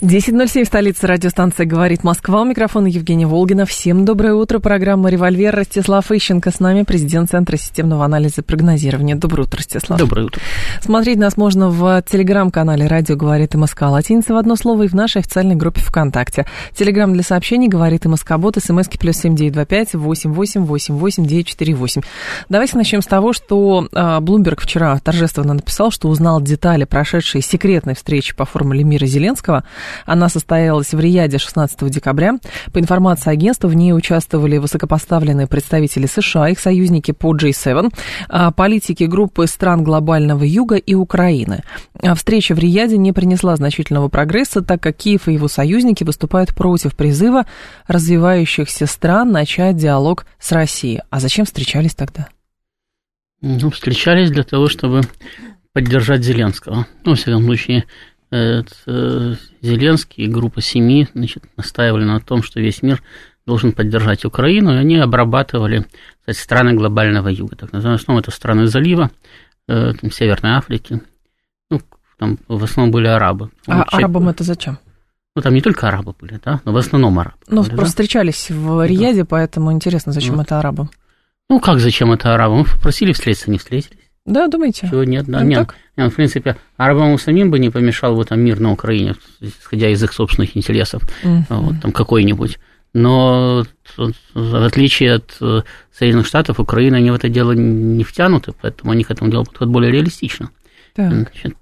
10.07, столица радиостанции «Говорит Москва». У микрофона Евгения Волгина. Всем доброе утро. Программа «Револьвер». Ростислав Ищенко с нами, президент Центра системного анализа и прогнозирования. Доброе утро, Ростислав. Доброе утро. Смотреть нас можно в телеграм-канале «Радио говорит МСК» латиница в одно слово и в нашей официальной группе ВКонтакте. Телеграм для сообщений «Говорит МСК Бот», смски плюс семь девять два пять восемь восемь восемь восемь девять четыре восемь. Давайте начнем с того, что Блумберг вчера торжественно написал, что узнал детали прошедшей секретной встречи по формуле мира Зеленского – она состоялась в Рияде 16 декабря. По информации агентства, в ней участвовали высокопоставленные представители США, их союзники по G7, а, политики группы стран глобального юга и Украины. А встреча в Рияде не принесла значительного прогресса, так как Киев и его союзники выступают против призыва развивающихся стран начать диалог с Россией. А зачем встречались тогда? Ну, встречались для того, чтобы поддержать Зеленского. Ну, во всяком случае, Э, Зеленский и группа семи значит, настаивали на том, что весь мир должен поддержать Украину, и они обрабатывали кстати, страны глобального юга, так называемые, в основном это страны залива, э, там, Северной Африки, ну, там в основном были арабы. А Часть... арабам это зачем? Ну, там не только арабы были, да, но в основном арабы. Ну, были, просто да? встречались в Рияде, да. поэтому интересно, зачем вот. это арабам? Ну, как зачем это арабам? Мы попросили встретиться, не встретились. Да, думаете? Чего нет, да. Ну, нет, так? нет, в принципе, арабам самим бы не помешал бы там мир на Украине, исходя из их собственных интересов, mm-hmm. вот, там какой-нибудь. Но в отличие от э, Соединенных Штатов, Украина, они в это дело не втянуты, поэтому они к этому делу подходят более реалистично. Так. Значит,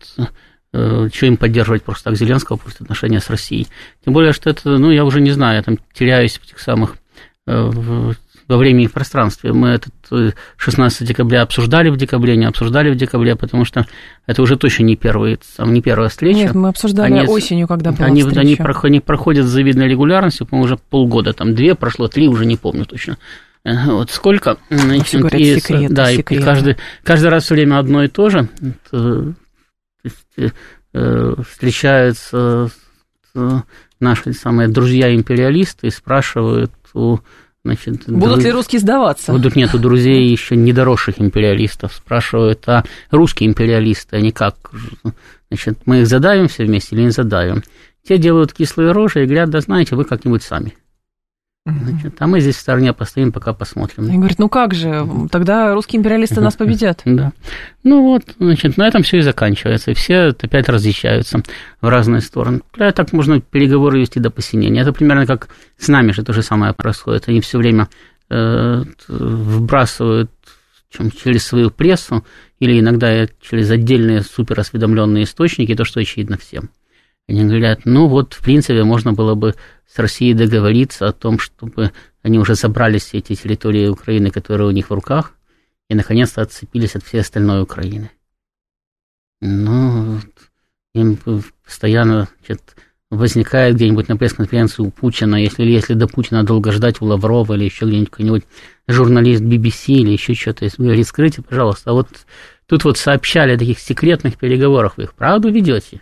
э, что им поддерживать просто так Зеленского после отношения с Россией. Тем более, что это, ну, я уже не знаю, я там теряюсь в этих самых э, во времени и в пространстве. Мы этот 16 э, декабря обсуждали в декабре, не обсуждали в декабре, потому что это уже точно не, первый, там, не первая встреча. Нет, мы обсуждали они, осенью, когда была они, встреча. Они, они проходят с завидной регулярностью, по-моему, уже полгода, там две прошло, три уже не помню точно. Э, вот сколько, значит, говорят, и, секрет, да, секрет. и каждый, каждый раз все время одно и то же. То есть, э, встречаются наши самые друзья-империалисты и спрашивают у Значит, Будут друз... ли русские сдаваться? Будут, нет, у друзей еще недоросших империалистов. Спрашивают, а русские империалисты, они как? Значит, мы их задавим все вместе или не задавим? Те делают кислые рожи и говорят, да знаете, вы как-нибудь сами. Значит, а мы здесь в стороне постоим, пока посмотрим. И говорит, ну как же, тогда русские империалисты нас победят. Да. Ну вот, значит, на этом все и заканчивается. И все опять разъезжаются в разные стороны. Да, так можно переговоры вести до посинения. Это примерно как с нами же то же самое происходит. Они все время э, вбрасывают чем, через свою прессу или иногда через отдельные суперосведомленные источники то, что очевидно всем. Они говорят, ну вот, в принципе, можно было бы с Россией договориться о том, чтобы они уже забрали все эти территории Украины, которые у них в руках, и наконец-то отцепились от всей остальной Украины. Ну, им постоянно значит, возникает где-нибудь на пресс-конференции у Путина, если, если до Путина долго ждать у Лаврова или еще где-нибудь какой-нибудь журналист BBC или еще что-то, говорит, скрытие, пожалуйста, а вот тут вот сообщали о таких секретных переговорах, вы их правду ведете?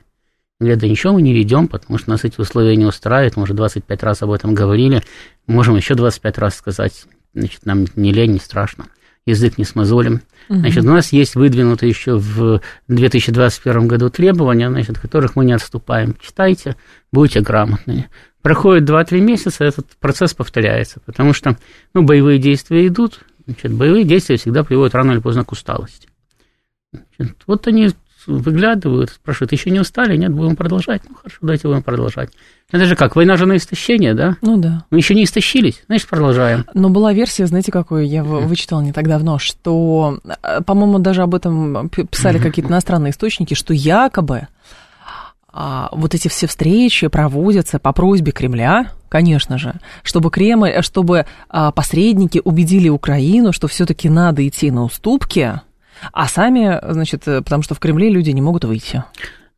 Говорят, да ничего мы не ведем, потому что нас эти условия не устраивают, мы уже 25 раз об этом говорили, можем еще 25 раз сказать, значит, нам не лень, не страшно, язык не смазолим. Значит, у нас есть выдвинутые еще в 2021 году требования, значит, которых мы не отступаем. Читайте, будете грамотными. Проходит 2-3 месяца, этот процесс повторяется, потому что ну, боевые действия идут, значит, боевые действия всегда приводят рано или поздно к усталости. Значит, вот они выглядывают, спрашивают, еще не устали? Нет, будем продолжать. Ну, хорошо, давайте будем продолжать. Это же как, война же на истощение, да? Ну да. Мы еще не истощились, значит, продолжаем. Но была версия, знаете, какую я вычитала не так давно, что, э, по-моему, даже об этом писали какие-то иностранные источники, что якобы а, вот эти все встречи проводятся по просьбе Кремля, конечно же, чтобы Кремль, чтобы а, посредники убедили Украину, что все-таки надо идти на уступки, а сами, значит, э, потому что в Кремле люди не могут выйти.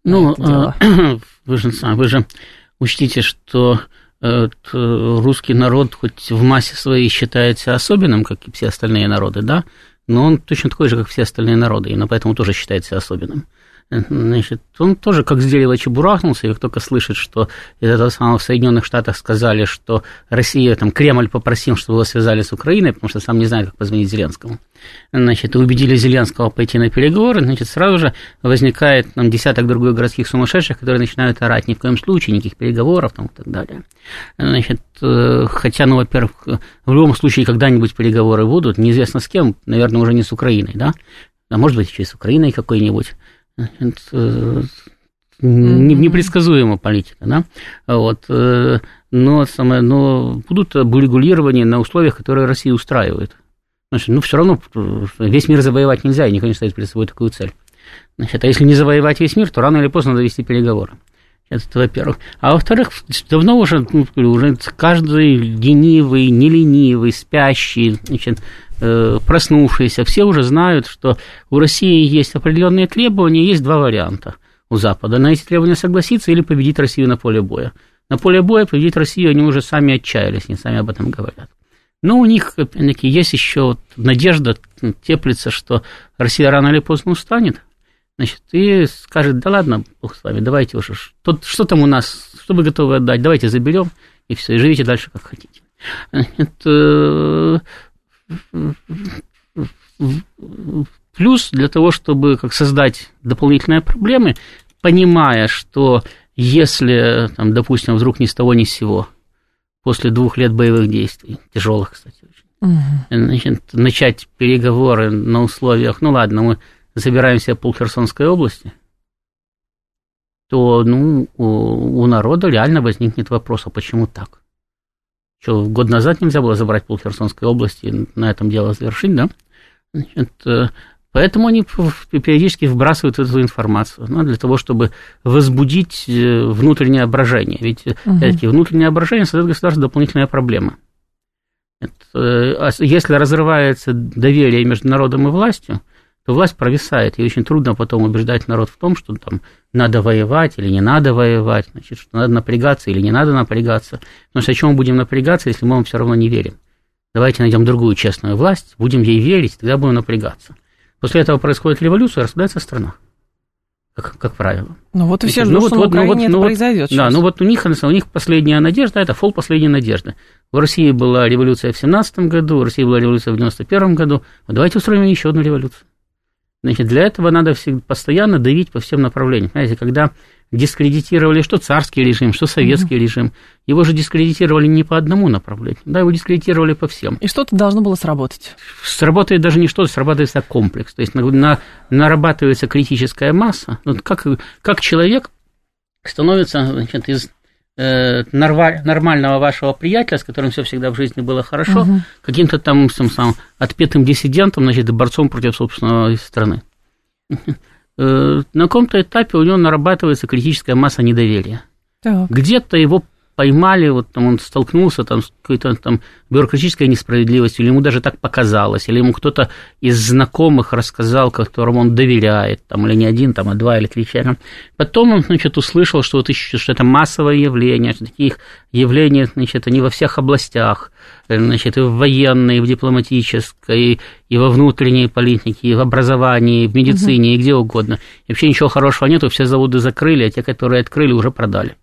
Ну, э, вы же, вы же учтите, что э, русский народ хоть в массе своей считается особенным, как и все остальные народы, да, но он точно такой же, как все остальные народы, и поэтому тоже считается особенным. Значит, он тоже как с дерева чебурахнулся, и как только слышит, что из этого самого в Соединенных Штатах сказали, что Россия, там, Кремль попросил, чтобы его связали с Украиной, потому что сам не знает, как позвонить Зеленскому. Значит, убедили Зеленского пойти на переговоры, значит, сразу же возникает там, десяток других городских сумасшедших, которые начинают орать, ни в коем случае, никаких переговоров там, и так далее. Значит, э, хотя, ну, во-первых, в любом случае, когда-нибудь переговоры будут, неизвестно с кем, наверное, уже не с Украиной, да, а может быть, еще и с Украиной какой-нибудь. Это непредсказуемая политика, да, вот, э, но, самое, но будут регулирования на условиях, которые Россия устраивает. Значит, ну, все равно весь мир завоевать нельзя, и никто не ставит перед собой такую цель. Значит, а если не завоевать весь мир, то рано или поздно надо вести переговоры. Это во-первых. А во-вторых, давно уже, ну, уже каждый ленивый, неленивый, спящий, значит, Э, проснувшиеся, все уже знают, что у России есть определенные требования, есть два варианта у Запада. На эти требования согласиться или победить Россию на поле боя. На поле боя победить Россию они уже сами отчаялись, они сами об этом говорят. Но у них, опять-таки, есть еще вот надежда, теплится, что Россия рано или поздно устанет, значит, и скажет, да ладно, бог с вами, давайте уже, что, что там у нас, что вы готовы отдать, давайте заберем, и все, и живите дальше, как хотите. Это Плюс для того, чтобы как создать дополнительные проблемы, понимая, что если, там, допустим, вдруг ни с того ни с сего, после двух лет боевых действий, тяжелых, кстати, очень, угу. значит, начать переговоры на условиях, ну ладно, мы забираем себе пол Херсонской области, то ну, у, народа реально возникнет вопрос, а почему так? Что, год назад нельзя было забрать пол Херсонской области и на этом дело завершить, да? Значит, э, поэтому они периодически вбрасывают эту информацию, ну, для того, чтобы возбудить э, внутреннее опрашение. Ведь, угу. опять-таки, внутреннее опрашение создает государство дополнительная проблема. Это, если разрывается доверие между народом и властью, то власть провисает, и очень трудно потом убеждать народ в том, что там надо воевать или не надо воевать, значит, что надо напрягаться или не надо напрягаться. Потому что о чем мы будем напрягаться, если мы вам все равно не верим? Давайте найдем другую честную власть, будем ей верить, тогда будем напрягаться. После этого происходит революция, распадается страна. Как, как правило. Ну вот и все ждут, ну, что вот, на Украине ну, вот, это ну, произойдет. Да, ну вот у них, у них последняя надежда, это фол последней надежды. В России была революция в 17 году, в России была революция в 91 году. Вот давайте устроим еще одну революцию. Значит, для этого надо постоянно давить по всем направлениям. Знаете, когда дискредитировали что царский режим, что советский угу. режим, его же дискредитировали не по одному направлению, да, его дискредитировали по всем. И что-то должно было сработать. Сработает даже не что-то, сработается комплекс. То есть на, нарабатывается критическая масса. Вот как, как человек становится значит, из нормального вашего приятеля, с которым все всегда в жизни было хорошо, угу. каким-то там сам, сам, отпетым диссидентом, значит, борцом против собственной страны. Э, на каком-то этапе у него нарабатывается критическая масса недоверия. Где-то его поймали, вот там он столкнулся там с какой-то там бюрократической несправедливостью, или ему даже так показалось, или ему кто-то из знакомых рассказал, которому он доверяет, там, или не один, там, а два или три человека. Потом он, значит, услышал, что, вот, что это массовое явление, что таких явлений, значит, они во всех областях, значит, и в военной, и в дипломатической, и во внутренней политике, и в образовании, и в медицине, угу. и где угодно. И вообще ничего хорошего нету, все заводы закрыли, а те, которые открыли, уже продали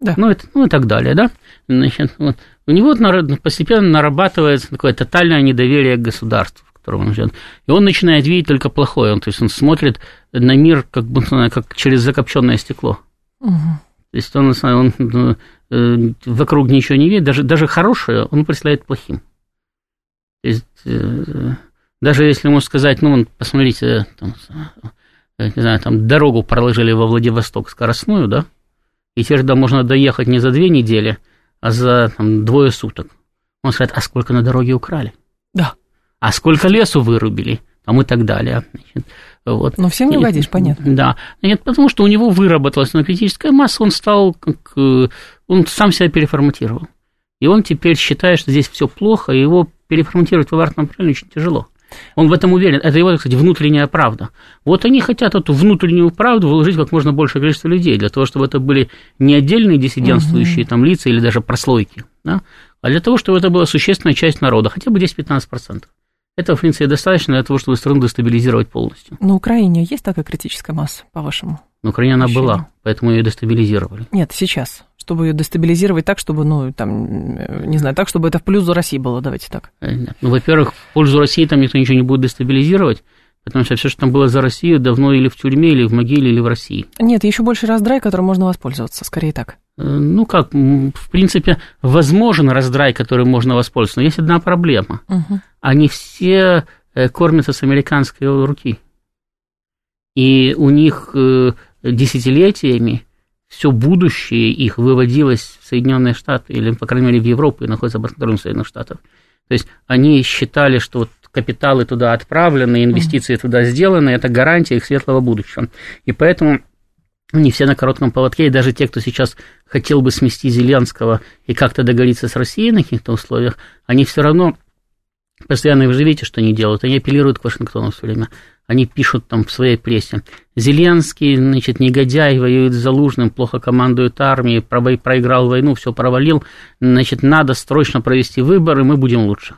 да. ну, это, ну и так далее, да. Значит, вот. У него постепенно нарабатывается такое тотальное недоверие к государству, в котором он живет. И он начинает видеть только плохое. Он, то есть он смотрит на мир как, будто, как через закопченное стекло. Угу. То есть он, он, он э, вокруг ничего не видит, даже, даже хорошее он представляет плохим. То есть, э, даже если ему сказать, ну, посмотрите, там, не знаю, там дорогу проложили во Владивосток скоростную, да, и теперь туда можно доехать не за две недели, а за там, двое суток. Он скажет, а сколько на дороге украли? Да. А сколько лесу вырубили? Там и так далее. Значит, вот. Но всем не угодишь, понятно. Да. Нет, потому что у него выработалась аналитическая масса, он стал, как, э, он сам себя переформатировал. И он теперь считает, что здесь все плохо, и его переформатировать в обратном направлении очень тяжело. Он в этом уверен. Это его, кстати, внутренняя правда. Вот они хотят эту внутреннюю правду вложить как можно большее количество людей, для того, чтобы это были не отдельные диссидентствующие угу. там лица или даже прослойки, да, а для того, чтобы это была существенная часть народа, хотя бы 10-15%. Этого, в принципе, достаточно для того, чтобы страну дестабилизировать полностью. На Украине есть такая критическая масса, по-вашему? На Украине она была, поэтому ее дестабилизировали. Нет, сейчас. Чтобы ее дестабилизировать так, чтобы, ну, там, не знаю, так, чтобы это в пользу России было, давайте так. Э, ну, во-первых, в пользу России там никто ничего не будет дестабилизировать, потому что все, что там было за Россию, давно или в тюрьме, или в могиле, или в России. Нет, еще больше раздрай, которым можно воспользоваться, скорее так. Э, ну как, в принципе, возможен раздрай, которым можно воспользоваться, но есть одна проблема. Угу. Они все э, кормятся с американской руки. И у них э, десятилетиями все будущее их выводилось в Соединенные Штаты, или, по крайней мере, в Европу, и находится под контролем Соединенных Штатов. То есть они считали, что вот капиталы туда отправлены, инвестиции туда сделаны, это гарантия их светлого будущего. И поэтому не все на коротком поводке, и даже те, кто сейчас хотел бы смести Зеленского и как-то договориться с Россией на каких-то условиях, они все равно постоянно, вы же видите, что они делают, они апеллируют к Вашингтону все время, они пишут там в своей прессе, Зеленский, значит, негодяй, воюет с Залужным, плохо командует армией, проиграл войну, все провалил, значит, надо срочно провести выборы, мы будем лучше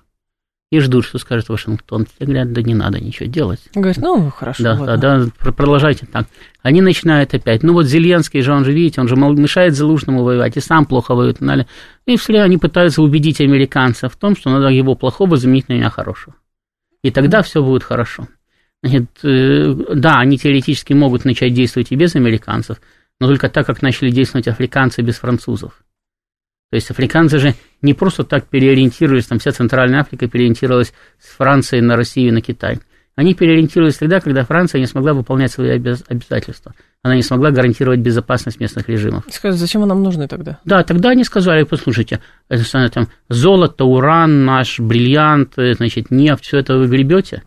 и ждут, что скажет Вашингтон. Те говорят, да не надо ничего делать. Говорят, ну, хорошо. Да, ладно. да, да, продолжайте так. Они начинают опять. Ну, вот Зеленский же, он же, видите, он же мешает Залужному воевать, и сам плохо воюет. И все они пытаются убедить американцев в том, что надо его плохого заменить на меня хорошего. И тогда все будет хорошо. Э, да, они теоретически могут начать действовать и без американцев, но только так, как начали действовать африканцы без французов. То есть африканцы же не просто так переориентировались, там вся Центральная Африка переориентировалась с Франции на Россию и на Китай. Они переориентировались тогда, когда Франция не смогла выполнять свои обязательства. Она не смогла гарантировать безопасность местных режимов. Скажите, зачем нам нужны тогда? Да, тогда они сказали, послушайте, это, там, золото, уран, наш бриллиант, значит, нефть, все это вы гребете,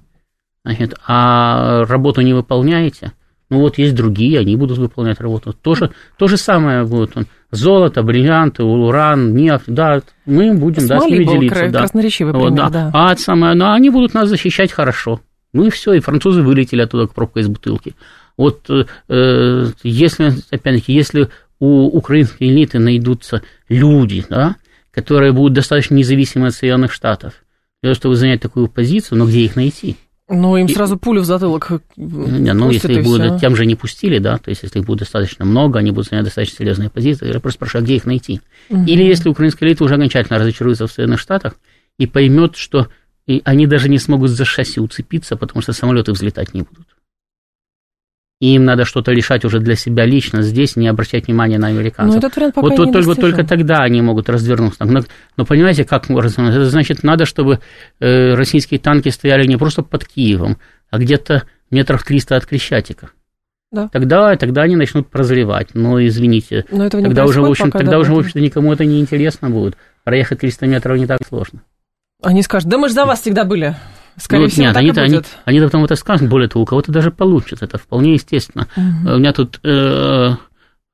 значит, а работу не выполняете. Ну вот есть другие, они будут выполнять работу. То же, то же самое будет он золото, бриллианты, уран, нефть, да, мы будем, да, с ними делиться. Кра- да. красноречивый вот, пример, да. да. А самое, ну, они будут нас защищать хорошо. Ну и все, и французы вылетели оттуда к пробкой из бутылки. Вот э, если, опять-таки, если у украинской элиты найдутся люди, да, которые будут достаточно независимы от Соединенных Штатов, для того, чтобы занять такую позицию, но где их найти? Ну, им сразу пулю в затылок Не, ну, если их будут, тем же не пустили, да, то есть, если их будет достаточно много, они будут занять достаточно серьезные позиции, я просто спрашиваю, а где их найти? Угу. Или если украинская элита уже окончательно разочаруется в Соединенных Штатах и поймет, что и они даже не смогут за шасси уцепиться, потому что самолеты взлетать не будут и им надо что-то решать уже для себя лично здесь, не обращать внимания на американцев. Но этот вариант пока вот не только, только тогда они могут развернуться. Но, но понимаете, как развернуться? Это значит, надо, чтобы э, российские танки стояли не просто под Киевом, а где-то метров 300 от Крещатика. Да. Тогда, тогда они начнут прозревать. Но извините, Но этого тогда уже, в общем, пока, тогда да, уже, в общем-то, никому это не интересно будет. Проехать 300 метров не так сложно. Они скажут, да мы же за вас всегда были. Скорее ну, всего, нет, так они, и они, они потом это скажут, более того, у кого-то даже получится, это вполне естественно. Угу. У меня тут э,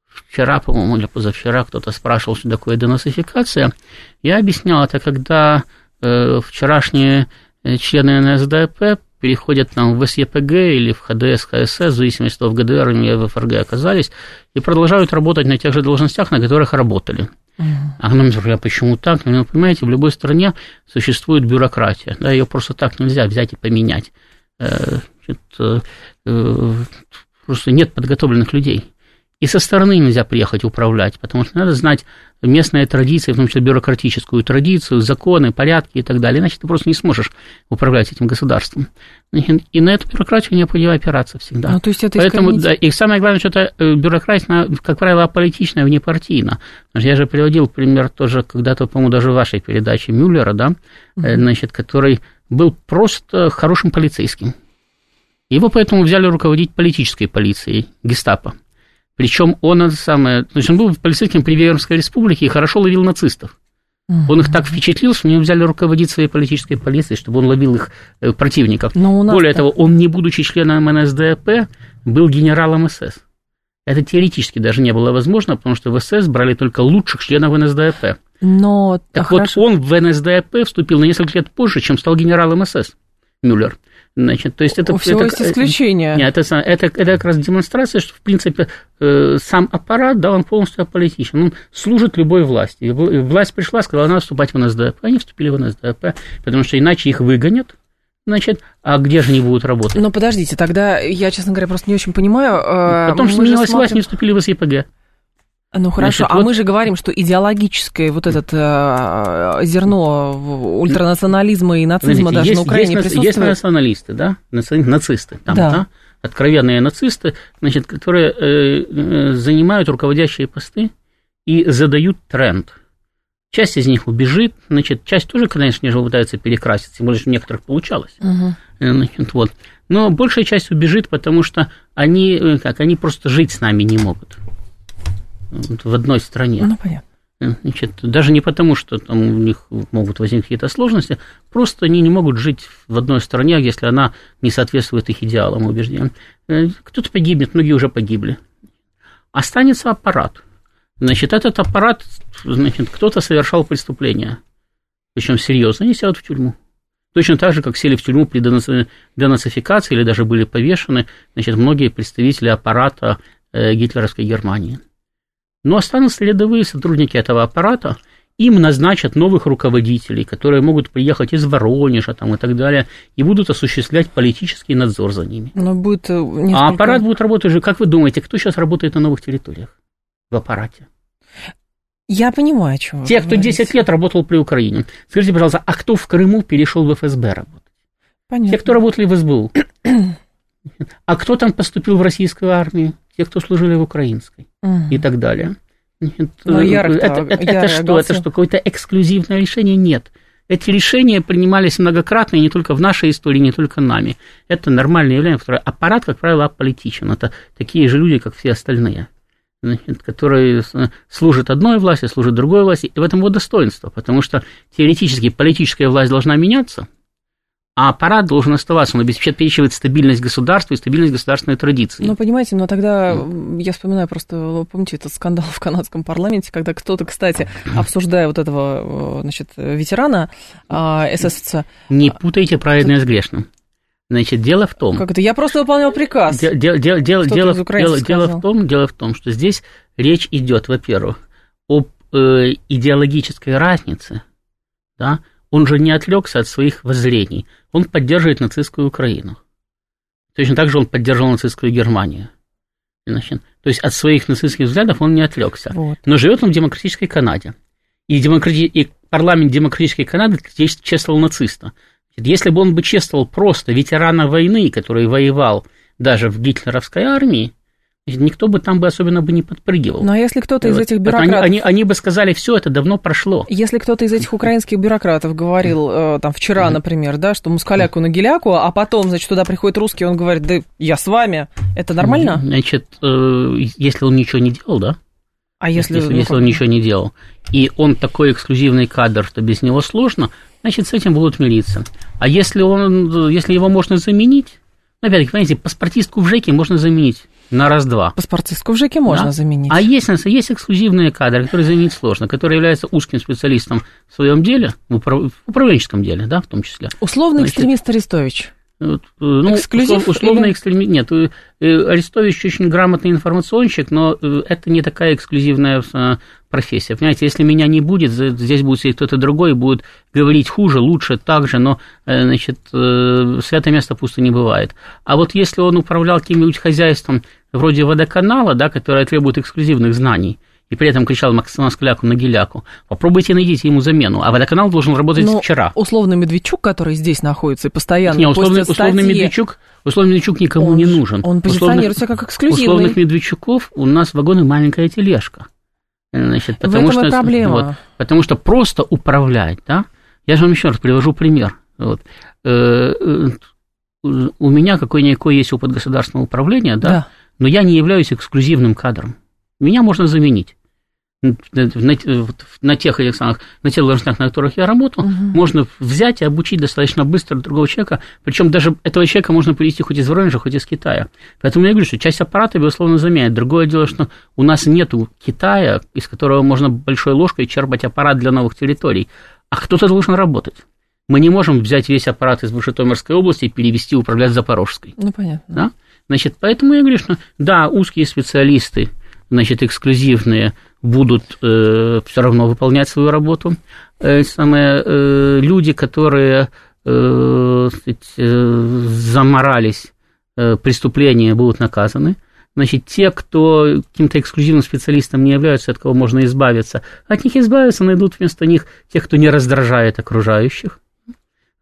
вчера, по-моему, или позавчера кто-то спрашивал, что такое денацификация. Я объяснял, это когда э, вчерашние э, члены НСДАП переходят там в СЕПГ или в ХДС, ХСС, в зависимости от того, в ГДР или в ФРГ оказались, и продолжают работать на тех же должностях, на которых работали. А нам говорят, почему так? Ну, понимаете, в любой стране существует бюрократия, да, ее просто так нельзя взять и поменять. Э, это, э, просто нет подготовленных людей. И со стороны нельзя приехать управлять, потому что надо знать местные традиции, в том числе бюрократическую традицию, законы, порядки и так далее, иначе ты просто не сможешь управлять этим государством. И на эту бюрократию необходимо опираться всегда. Ну, то есть это Поэтому, да, и самое главное, что это э, бюрократия, как правило, аполитичная, внепартийна. Я же приводил пример тоже когда-то, по-моему, даже в вашей передаче Мюллера, да, угу. значит, который был просто хорошим полицейским. Его поэтому взяли руководить политической полицией, гестапо. Причем он это самое, то есть он был полицейским при Веймарской республике и хорошо ловил нацистов. Он их так впечатлил, что они взяли руководить своей политической полицией, чтобы он ловил их э, противников. Более так... того, он, не будучи членом НСДАП, был генералом СС. Это теоретически даже не было возможно, потому что в СС брали только лучших членов НСДАП. Но так вот, он в НСДАП вступил на несколько лет позже, чем стал генералом СС, Мюллер. Значит, то есть это, У всего это, есть исключения. Нет, это, это, это как раз демонстрация, что, в принципе, э, сам аппарат, да, он полностью аполитичен. Он служит любой власти. Власть пришла, сказала, надо вступать в НСДАП. Они вступили в НСДАП, потому что иначе их выгонят, Значит, а где же они будут работать? Но подождите, тогда я, честно говоря, просто не очень понимаю. Э, Потому что сменилась смотрим... власть, не вступили в СЕПГ. Ну хорошо, Значит, а вот... мы же говорим, что идеологическое вот это э, зерно ультранационализма и нацизма Знаете, даже есть, на Украине есть, присутствует? Есть националисты, да, нацисты, там, да. да, откровенные нацисты, значит, которые э, э, занимают руководящие посты и задают тренд. Часть из них убежит, значит, часть тоже, конечно же, пытается перекраситься, тем более, что у некоторых получалось. Угу. Значит, вот. Но большая часть убежит, потому что они, э, как, они просто жить с нами не могут в одной стране. Ну, понятно. Значит, даже не потому, что там у них могут возникнуть какие-то сложности, просто они не могут жить в одной стране, если она не соответствует их идеалам и убеждениям. Э, кто-то погибнет, многие уже погибли. Останется аппарат. Значит, этот аппарат, значит, кто-то совершал преступление, причем серьезно, они сядут в тюрьму. Точно так же, как сели в тюрьму при денацификации или даже были повешены, значит, многие представители аппарата э, гитлеровской Германии. Но останутся рядовые сотрудники этого аппарата, им назначат новых руководителей, которые могут приехать из Воронежа там, и так далее, и будут осуществлять политический надзор за ними. Но будет э, несколько... А аппарат будет работать же, как вы думаете, кто сейчас работает на новых территориях в аппарате? Я понимаю, о чем Те, кто говорите. 10 лет работал при Украине. Скажите, пожалуйста, а кто в Крыму перешел в ФСБ работать? Понятно. Те, кто работали в СБУ. а кто там поступил в российскую армию? Те, кто служили в украинской угу. и так далее. Но э, это, это, это, это что? Это что? Какое-то эксклюзивное решение? Нет. Эти решения принимались многократно, и не только в нашей истории, не только нами. Это нормальное явление, которое аппарат, как правило, аполитичен. Это такие же люди, как все остальные, значит, которые служат одной власти, служат другой власти. И в этом его достоинство, потому что теоретически политическая власть должна меняться, а аппарат должен оставаться, он обеспечивает стабильность государства и стабильность государственной традиции. Ну, понимаете, но тогда mm. я вспоминаю просто, помните, этот скандал в канадском парламенте, когда кто-то, кстати, обсуждая вот этого, значит, ветерана а, СССР... Не путайте праведное с грешным. Значит, дело в том... Как это? Я просто выполнял приказ. Дело, в том, дело в том, что здесь речь идет, во-первых, об э, идеологической разнице, да, он же не отвлекся от своих воззрений. Он поддерживает нацистскую Украину. Точно так же он поддерживал нацистскую Германию. Значит, то есть от своих нацистских взглядов он не отвлекся. Вот. Но живет он в демократической Канаде. И, демократи... и парламент демократической Канады здесь чествовал нациста. Если бы он бы чествовал просто ветерана войны, который воевал даже в гитлеровской армии, никто бы там бы особенно бы не подпрыгивал. А если кто-то из этих бюрократов... Они, они, они бы сказали, все это давно прошло. Если кто-то из этих украинских бюрократов говорил, э, там, вчера, например, да, что мускаляку на геляку, а потом, значит, туда приходит русский, он говорит, да я с вами, это нормально? Значит, э, если он ничего не делал, да? А если... Если, ну, если он ничего не делал, и он такой эксклюзивный кадр, что без него сложно, значит, с этим будут мириться. А если, он, если его можно заменить, ну, опять-таки, понимаете, паспортистку в ЖЭКе можно заменить на раз-два. Паспортистку в ЖЭКе можно да? заменить. А есть, есть эксклюзивные кадры, которые заменить сложно, которые являются узким специалистом в своем деле, в, управ... в управленческом деле, да, в том числе. Условный Значит, экстремист Арестович. Э, ну, Эксклюзив условно или... экстремист. Нет, э, Арестович очень грамотный информационщик, но э, это не такая эксклюзивная профессия. Понимаете, если меня не будет, здесь будет сидеть кто-то другой, будет говорить хуже, лучше, так же, но, значит, святое место пусто не бывает. А вот если он управлял каким-нибудь хозяйством вроде водоканала, да, которое требует эксклюзивных знаний, и при этом кричал Москаляку на Геляку. Попробуйте найдите ему замену. А водоканал должен работать Но вчера. условный Медведчук, который здесь находится и постоянно Не, условный, условный Медведчук, условный Медведчук никому он, не нужен. Он позиционируется как эксклюзивный. Условных Медведчуков у нас в вагоне маленькая тележка. Значит, потому что, проблема. Вот, потому что просто управлять, да, я же вам еще раз привожу пример. Вот. Э, э, у меня какой-никакой есть опыт государственного управления, да, да, но я не являюсь эксклюзивным кадром. Меня можно заменить. На, на тех самых, на тех должностях, на которых я работал, угу. можно взять и обучить достаточно быстро другого человека, причем даже этого человека можно привести хоть из Воронежа, хоть из Китая. Поэтому я говорю, что часть аппарата, безусловно, заменяет. Другое дело, что у нас нет Китая, из которого можно большой ложкой черпать аппарат для новых территорий, а кто-то должен работать. Мы не можем взять весь аппарат из Житомирской области и перевести управлять Запорожской. Ну, понятно. Да? Значит, поэтому я говорю, что да, узкие специалисты – значит, эксклюзивные будут э, все равно выполнять свою работу. Э, самые э, люди, которые э, заморались преступления, будут наказаны. Значит, те, кто каким-то эксклюзивным специалистом не являются, от кого можно избавиться, от них избавиться, найдут вместо них тех, кто не раздражает окружающих.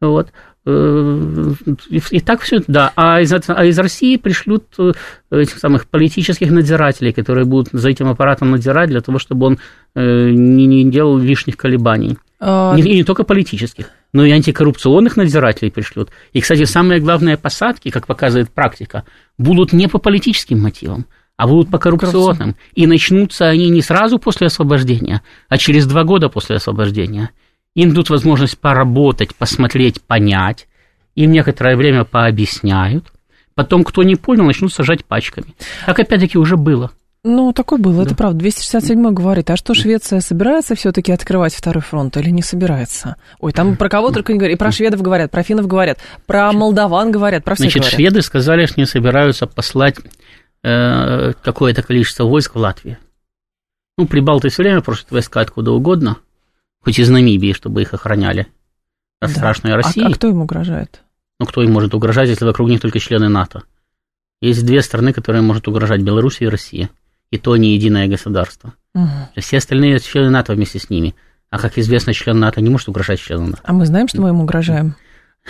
Вот. Э, и так все, да. А из, а из России пришлют э, этих самых политических надзирателей, которые будут за этим аппаратом надзирать для того, чтобы он э, не, не делал лишних колебаний. А... И не только политических, но и антикоррупционных надзирателей пришлют. И, кстати, самые главные посадки, как показывает практика, будут не по политическим мотивам, а будут по коррупционным. И начнутся они не сразу после освобождения, а через два года после освобождения. Им дадут возможность поработать, посмотреть, понять. Им некоторое время пообъясняют. Потом, кто не понял, начнут сажать пачками. Так, опять-таки, уже было. Ну, такое было, да. это правда. 267 говорит, а что Швеция собирается все-таки открывать второй фронт или не собирается? Ой, там про кого только не говорят. И про шведов говорят, про финнов говорят, про молдаван говорят, про всех Значит, говорят. шведы сказали, что не собираются послать э, какое-то количество войск в Латвию. Ну, Прибалты все время просят войска откуда угодно, хоть из Намибии, чтобы их охраняли от да. страшной а России. А, а кто им угрожает? Ну, кто им может угрожать, если вокруг них только члены НАТО? Есть две страны, которые может угрожать, Беларусь и Россия и то не единое государство. Угу. Все остальные члены НАТО вместе с ними. А как известно, член НАТО не может угрожать члену НАТО. А мы знаем, что мы ему угрожаем?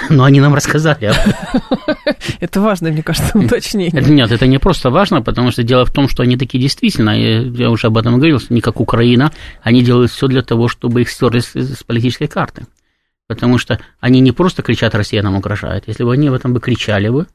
Но они нам рассказали. Это важно, мне кажется, уточнение. Нет, это не просто важно, потому что дело в том, что они такие действительно, я уже об этом говорил, не как Украина, они делают все для того, чтобы их стерли с политической карты. Потому что они не просто кричат, Россия нам угрожает. Если бы они об этом бы кричали бы,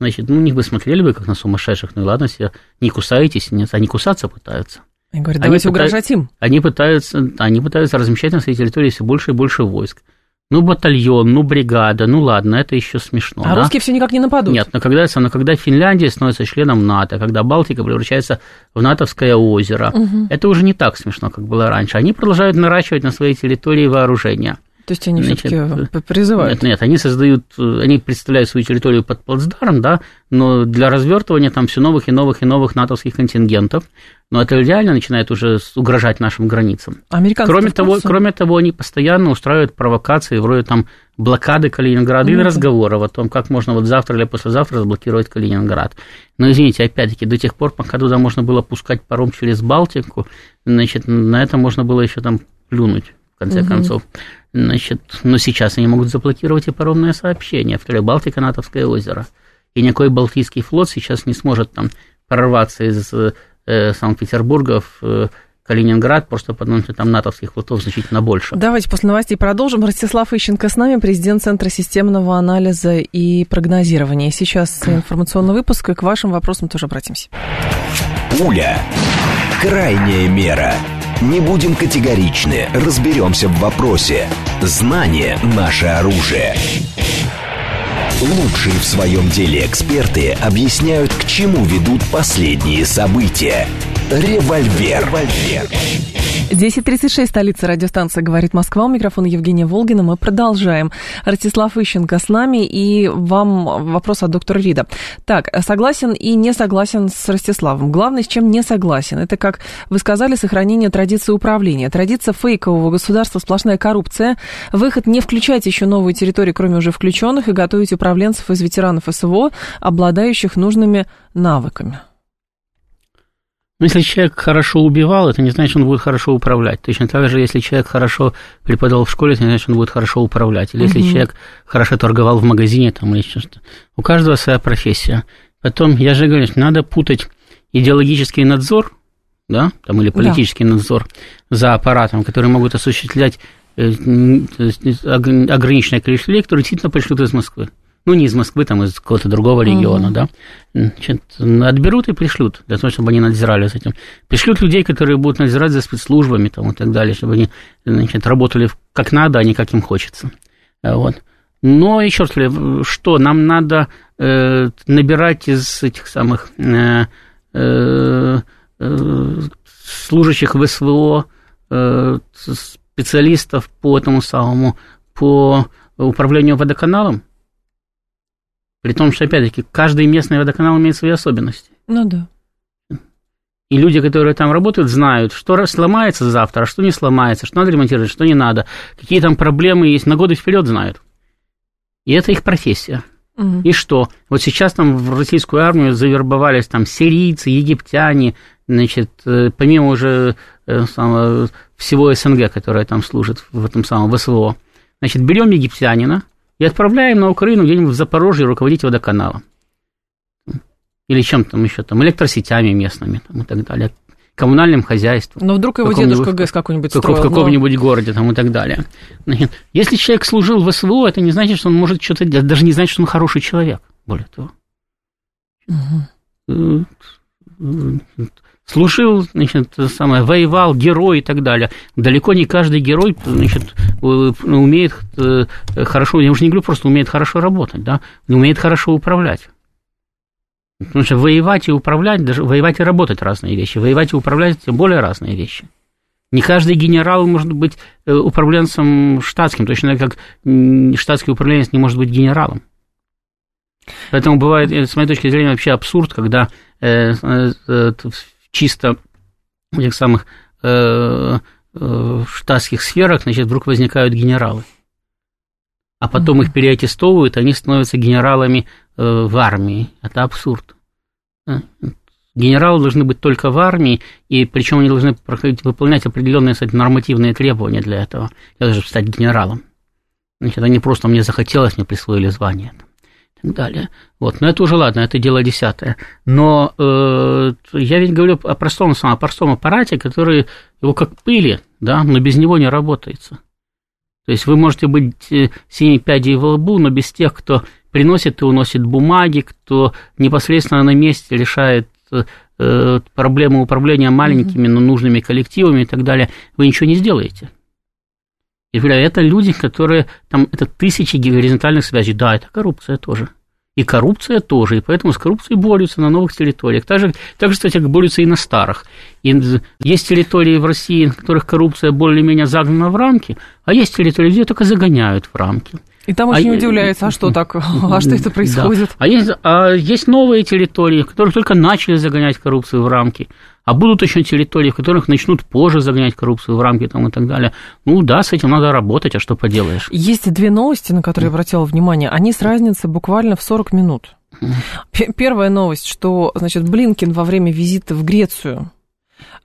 Значит, ну, них бы смотрели бы, как на сумасшедших. Ну и ладно, все не кусаетесь, нет, они кусаться пытаются. Они говорят, давайте они угрожать им. Они пытаются, они пытаются размещать на своей территории все больше и больше войск. Ну, батальон, ну, бригада, ну, ладно, это еще смешно. А да? русские все никак не нападут. Нет, но когда, но когда Финляндия становится членом НАТО, когда Балтика превращается в натовское озеро, угу. это уже не так смешно, как было раньше. Они продолжают наращивать на своей территории вооружения. То есть они все-таки призывают? Нет, нет, они создают, они представляют свою территорию под плацдарм, да, но для развертывания там все новых и новых и новых натовских контингентов. Но это реально начинает уже угрожать нашим границам. Кроме того, кроме того, они постоянно устраивают провокации, вроде там блокады Калининграда или разговоров о том, как можно вот завтра или послезавтра заблокировать Калининград. Но извините, опять-таки, до тех пор, пока туда можно было пускать паром через Балтику, значит, на это можно было еще там плюнуть в конце угу. концов. Значит, но сейчас они могут заблокировать и паромное сообщение в Балтика, Натовское озеро. И никакой Балтийский флот сейчас не сможет там прорваться из э, Санкт-Петербурга в э, Калининград, просто потому что там натовских флотов значительно больше. Давайте после новостей продолжим. Ростислав Ищенко с нами, президент Центра системного анализа и прогнозирования. Сейчас информационный выпуск, и к вашим вопросам тоже обратимся. Пуля. Крайняя мера. Не будем категоричны, разберемся в вопросе. Знание – наше оружие. Лучшие в своем деле эксперты объясняют, к чему ведут последние события. Револьвер. Револьвер. 10.36, столица радиостанция «Говорит Москва». У микрофона Евгения Волгина. Мы продолжаем. Ростислав Ищенко с нами. И вам вопрос от доктора Рида. Так, согласен и не согласен с Ростиславом. Главное, с чем не согласен, это, как вы сказали, сохранение традиции управления. Традиция фейкового государства, сплошная коррупция. Выход не включать еще новые территории, кроме уже включенных, и готовить управленцев из ветеранов СВО, обладающих нужными навыками. Но если человек хорошо убивал, это не значит, что он будет хорошо управлять. Точно так же, если человек хорошо преподавал в школе, это не значит, что он будет хорошо управлять. Или угу. если человек хорошо торговал в магазине там, или что-то. У каждого своя профессия. Потом, я же говорю, надо путать идеологический надзор, да, там, или политический да. надзор за аппаратом, который могут осуществлять э, ограниченное количество людей, которые действительно пришлют из Москвы ну, не из Москвы, там, из какого-то другого региона, угу. да, значит, отберут и пришлют, для того, чтобы они надзирали за этим. Пришлют людей, которые будут надзирать за спецслужбами там, и так далее, чтобы они, значит, работали как надо, а не как им хочется. Вот. Но еще раз, что нам надо э, набирать из этих самых э, э, э, служащих в СВО, э, специалистов по этому самому, по управлению водоканалом, при том, что, опять-таки, каждый местный водоканал имеет свои особенности. Ну да. И люди, которые там работают, знают, что сломается завтра, а что не сломается, что надо ремонтировать, что не надо, какие там проблемы есть, на годы вперед знают. И это их профессия. Угу. И что? Вот сейчас там в российскую армию завербовались там сирийцы, египтяне, значит, э, помимо уже э, самого, всего СНГ, которое там служит в этом самом ВСВО. Значит, берем египтянина и отправляем на Украину где-нибудь в Запорожье руководить водоканалом. Или чем там еще, там, электросетями местными там, и так далее коммунальным хозяйством. Но вдруг его дедушка ГЭС какой-нибудь строил. В каком-нибудь но... городе там и так далее. Если человек служил в СВО, это не значит, что он может что-то делать, даже не значит, что он хороший человек, более того. Угу. Служил, значит, самое, воевал, герой и так далее. Далеко не каждый герой, значит, умеет э, хорошо, я уже не говорю, просто умеет хорошо работать, да, умеет хорошо управлять. Потому что воевать и управлять, даже воевать и работать разные вещи. Воевать и управлять тем более разные вещи. Не каждый генерал может быть э, управленцем штатским, точно так как штатский управленец не может быть генералом. Поэтому бывает, э, с моей точки зрения, вообще абсурд, когда э, э, чисто в этих самых э, э, штатских сферах, значит, вдруг возникают генералы. А потом mm-hmm. их переаттестовывают, они становятся генералами Э, в армии. Это абсурд. Э, генералы должны быть только в армии, и причем они должны проходить, выполнять определенные кстати, нормативные требования для этого, для того, чтобы стать генералом. Значит, они просто мне захотелось, мне присвоили звание. И так далее. Вот. Но это уже ладно, это дело десятое. Но э, я ведь говорю о простом, о простом аппарате, который его как пыли, да, но без него не работается. То есть вы можете быть э, семи пядей в лбу, но без тех, кто приносит и уносит бумаги, кто непосредственно на месте решает э, проблемы управления маленькими, но нужными коллективами и так далее, вы ничего не сделаете. И это люди, которые, там, это тысячи горизонтальных связей. Да, это коррупция тоже. И коррупция тоже, и поэтому с коррупцией борются на новых территориях. Так же, так же, кстати, борются и на старых. И есть территории в России, в которых коррупция более-менее загнана в рамки, а есть территории, где только загоняют в рамки. И там очень а удивляется, а что так, а что это происходит? Да. А, есть, а есть новые территории, которые только начали загонять коррупцию в рамки, а будут еще территории, в которых начнут позже загонять коррупцию в рамки там, и так далее. Ну да, с этим надо работать, а что поделаешь? Есть две новости, на которые я обратила внимание. Они с разницей буквально в 40 минут. Первая новость, что, значит, Блинкин во время визита в Грецию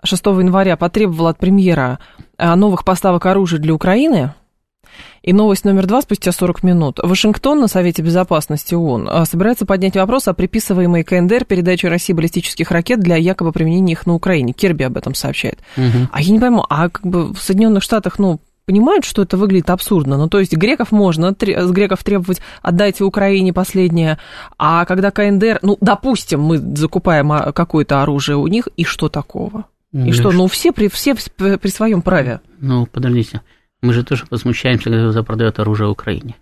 6 января потребовал от премьера а, новых поставок оружия для Украины – и новость номер два спустя 40 минут. Вашингтон на Совете Безопасности ООН а, собирается поднять вопрос о приписываемой КНДР передаче России баллистических ракет для якобы применения их на Украине. Керби об этом сообщает. Угу. А я не пойму, а как бы в Соединенных Штатах, ну, понимают, что это выглядит абсурдно. Ну, то есть греков можно, с греков требовать отдайте Украине последнее, а когда КНДР, ну, допустим, мы закупаем а, какое-то оружие у них, и что такого? И ну, что, ну, все при, все при своем праве. Ну, подождите. Мы же тоже возмущаемся, когда кто-то продает оружие Украине.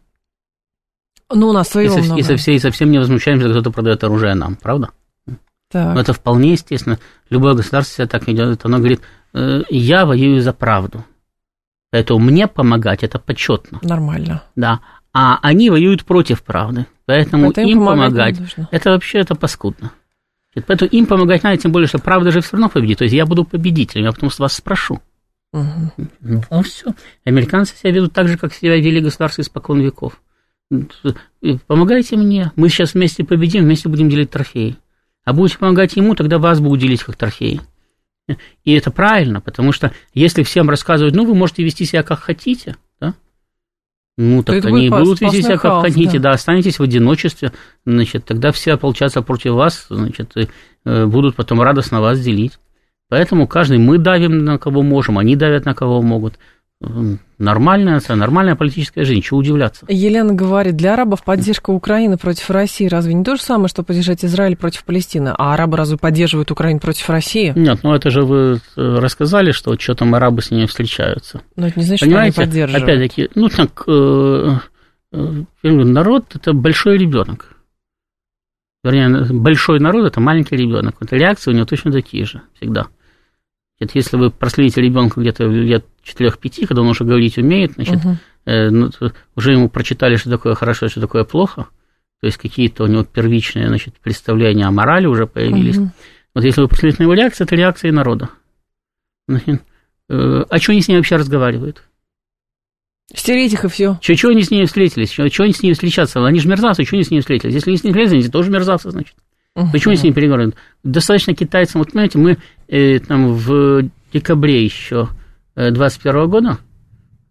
Ну, у нас своего и, со, и, со, и совсем не возмущаемся, когда кто-то продает оружие нам, правда? Так. Но это вполне естественно. Любое государство себя так ведет. Оно говорит, э, я воюю за правду. Поэтому мне помогать это почетно. Нормально. Да. А они воюют против правды. Поэтому, Поэтому им помогать, помогать это вообще это паскудно. Поэтому им помогать надо, тем более, что правда же все равно победит. То есть я буду победителем, я потом с вас спрошу. Угу. Ну, все. Американцы себя ведут так же, как себя вели государства испокон веков. Помогайте мне, мы сейчас вместе победим, вместе будем делить трофеи. А будете помогать ему, тогда вас будут делить как трофеи. И это правильно, потому что если всем рассказывать, ну, вы можете вести себя как хотите, да, ну, так они будут вести себя как хотите, да. да, останетесь в одиночестве, значит, тогда все ополчатся против вас, значит, э, будут потом радостно вас делить. Поэтому каждый, мы давим на кого можем, они давят на кого могут. Нормальная, нормальная политическая жизнь, чего удивляться. Елена говорит, для арабов поддержка Украины против России разве не то же самое, что поддержать Израиль против Палестины? А арабы разве поддерживают Украину против России? Нет, ну это же вы э, рассказали, что что там арабы с ними встречаются. Но это не значит, Понимаете? что они поддерживают. Опять-таки, ну так, э, э, народ – это большой ребенок. Вернее, большой народ – это маленький ребенок. Вот реакции у него точно такие же всегда. Это если вы проследите ребенка где-то лет 4-5, когда он уже говорить умеет, значит, угу. э, ну, уже ему прочитали, что такое хорошо, что такое плохо, то есть какие-то у него первичные значит, представления о морали уже появились. Угу. Вот если вы проследите на его реакцию, это реакции народа. Значит, э, о чем они с ним вообще разговаривают? Стереть их и все. Чего, чего они с ней встретились? Чего, чего они с ней встречаться? Они же мерзавцы, чего они с ней встретились? Если они с ней встретились, они тоже мерзавцы, значит. Угу. Почему с ней переговорят? Достаточно китайцам. Вот понимаете, мы э, там в декабре еще 2021 э, года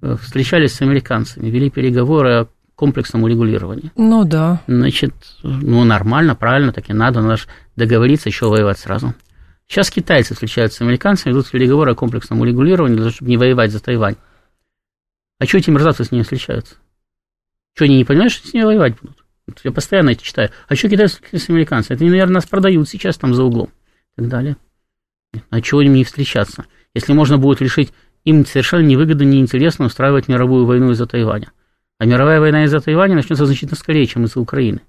э, встречались с американцами, вели переговоры о комплексном урегулировании. Ну да. Значит, ну нормально, правильно, так и надо, надо же договориться, еще воевать сразу. Сейчас китайцы встречаются с американцами, ведут переговоры о комплексном урегулировании, чтобы не воевать за Тайвань. А что эти мерзавцы с ними встречаются? Что, они не понимают, что с ними воевать будут? Я постоянно это читаю. А что китайцы с американцами? Это наверное, нас продают сейчас там за углом. И так далее. А чего им не встречаться? Если можно будет решить, им совершенно невыгодно, неинтересно устраивать мировую войну из-за Тайваня. А мировая война из-за Тайваня начнется значительно скорее, чем из-за Украины.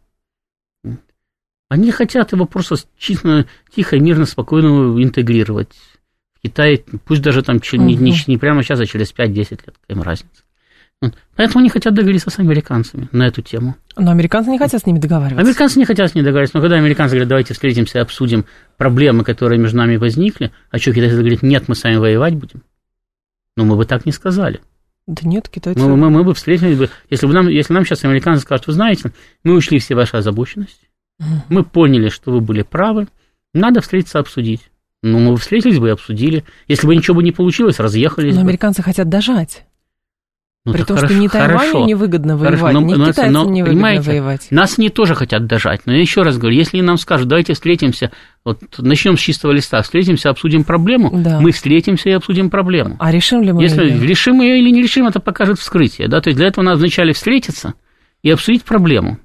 Они хотят его просто чисто, тихо, мирно, спокойно интегрировать в Китай, пусть даже там угу. не, не, не прямо сейчас, а через 5-10 лет, какая им разница. Поэтому они хотят договориться с американцами на эту тему. Но американцы не хотят с ними договариваться. Американцы не хотят с ними договариваться. Но когда американцы говорят, давайте встретимся и обсудим проблемы, которые между нами возникли, а что китайцы говорят, нет, мы с вами воевать будем. Ну, мы бы так не сказали. Да нет, китайцы... Мы, мы, мы бы встретились бы... Если, бы нам, если нам сейчас американцы скажут, вы знаете, мы учли все ваши озабоченности, угу. мы поняли, что вы были правы, надо встретиться обсудить. Ну, мы бы встретились бы и обсудили. Если бы ничего бы не получилось, разъехались Но бы. американцы хотят дожать. Ну, При том, хорошо, что не Тайваню невыгодно воевать, хорошо, но, не но, китайцам но, невыгодно воевать. Нас они тоже хотят дожать. Но я еще раз говорю, если нам скажут, давайте встретимся, вот начнем с чистого листа, встретимся, обсудим проблему, да. мы встретимся и обсудим проблему. А решим ли мы Если ее? решим ее или не решим, это покажет вскрытие. Да? То есть для этого надо вначале встретиться и обсудить проблему.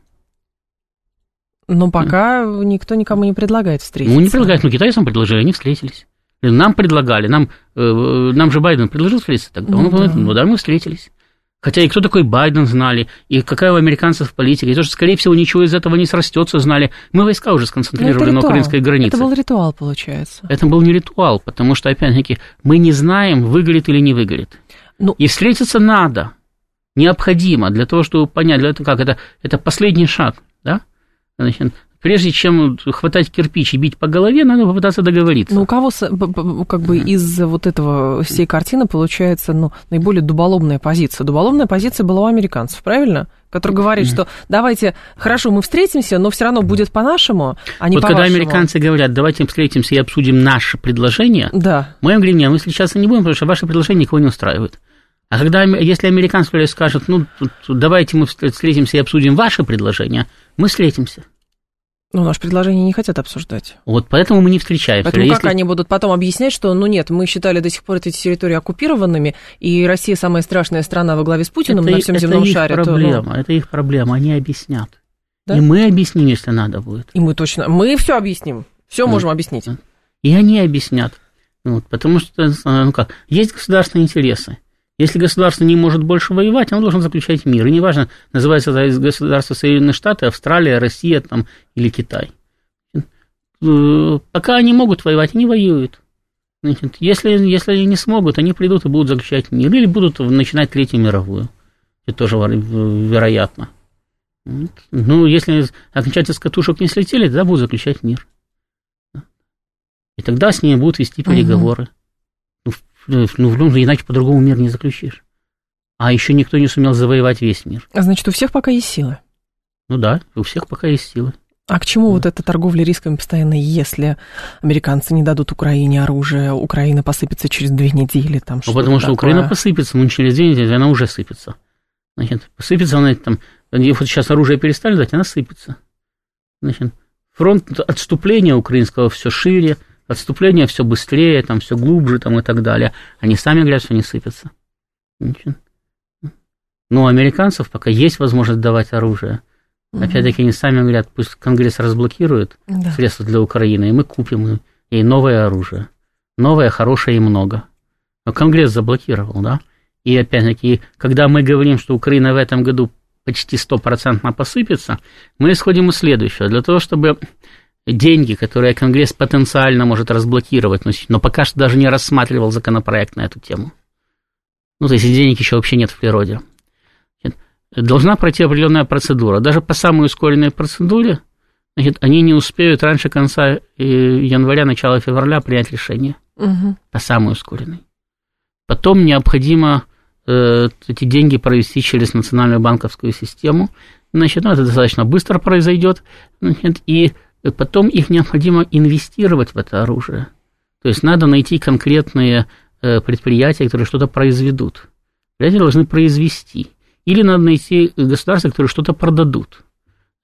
Но пока mm. никто никому не предлагает встретиться. Ну, не предлагает, но китайцам предложили, они встретились. Нам предлагали, нам, э, нам же Байден предложил встретиться тогда. Ну, Он, да. ну да, мы встретились. Хотя и кто такой Байден знали, и какая у американцев политика, и то, что, скорее всего, ничего из этого не срастется, знали. Мы войска уже сконцентрировали на украинской границе. Это был ритуал, получается. Это был не ритуал, потому что, опять-таки, мы не знаем, выгорит или не выгорит. Ну, и встретиться надо, необходимо, для того, чтобы понять, для этого, как это, это последний шаг, да? Значит, прежде чем хватать кирпич и бить по голове, надо попытаться договориться. Ну, у кого как бы из вот этого всей картины получается ну, наиболее дуболомная позиция? Дуболомная позиция была у американцев, правильно? Который говорит, что давайте, хорошо, мы встретимся, но все равно будет по-нашему, а не вот когда американцы говорят, давайте встретимся и обсудим наше предложение, да. мы им говорим, нет, мы встречаться не будем, потому что ваше предложение никого не устраивает. А когда, если американцы скажут, ну, давайте мы встретимся и обсудим ваше предложение, мы встретимся. Ну, наше предложение не хотят обсуждать. Вот поэтому мы не встречаемся. Поэтому Если... как они будут потом объяснять, что, ну нет, мы считали до сих пор эти территории оккупированными, и Россия самая страшная страна во главе с Путиным это, на всем земном это шаре. Их проблема, то, ну... Это их проблема, они объяснят. Да? И мы объясним, если надо будет. И мы точно, мы все объясним, все вот. можем объяснить. И они объяснят. Вот, потому что, ну как, есть государственные интересы. Если государство не может больше воевать, оно должно заключать мир. И неважно, называется это государство Соединенные Штаты, Австралия, Россия там, или Китай. Э, пока они могут воевать, они воюют. Значит, если, если они не смогут, они придут и будут заключать мир. Или будут начинать Третью мировую. Это тоже вероятно. Ну, если окончательно с катушек не слетели, тогда будут заключать мир. И тогда с ними будут вести переговоры. Угу. Ну, ну, иначе по-другому мир не заключишь. А еще никто не сумел завоевать весь мир. А значит, у всех пока есть силы? Ну да, у всех пока есть силы. А к чему да. вот эта торговля рисками постоянно, если американцы не дадут Украине оружие, Украина посыпется через две недели? Там, ну, потому что такое? Украина посыпется, ну, через две недели она уже сыпется. Значит, посыпется она там, вот сейчас оружие перестали дать, она сыпется. Значит, фронт отступления украинского все шире, отступление все быстрее, там все глубже там, и так далее. Они сами говорят, что не сыпятся. Но у американцев пока есть возможность давать оружие. Угу. Опять-таки они сами говорят, пусть Конгресс разблокирует да. средства для Украины, и мы купим ей новое оружие. Новое, хорошее и много. Но Конгресс заблокировал, да? И опять-таки, когда мы говорим, что Украина в этом году почти стопроцентно посыпется, мы исходим из следующего. Для того, чтобы деньги, которые Конгресс потенциально может разблокировать, но, но пока что даже не рассматривал законопроект на эту тему. Ну, то есть денег еще вообще нет в природе. Должна пройти определенная процедура. Даже по самой ускоренной процедуре значит, они не успеют раньше конца э, января, начала февраля принять решение. Угу. По самой ускоренной. Потом необходимо э, эти деньги провести через национальную банковскую систему. Значит, ну, это достаточно быстро произойдет. Значит, и потом их необходимо инвестировать в это оружие. То есть надо найти конкретные э, предприятия, которые что-то произведут. Предприятия должны произвести. Или надо найти государства, которые что-то продадут.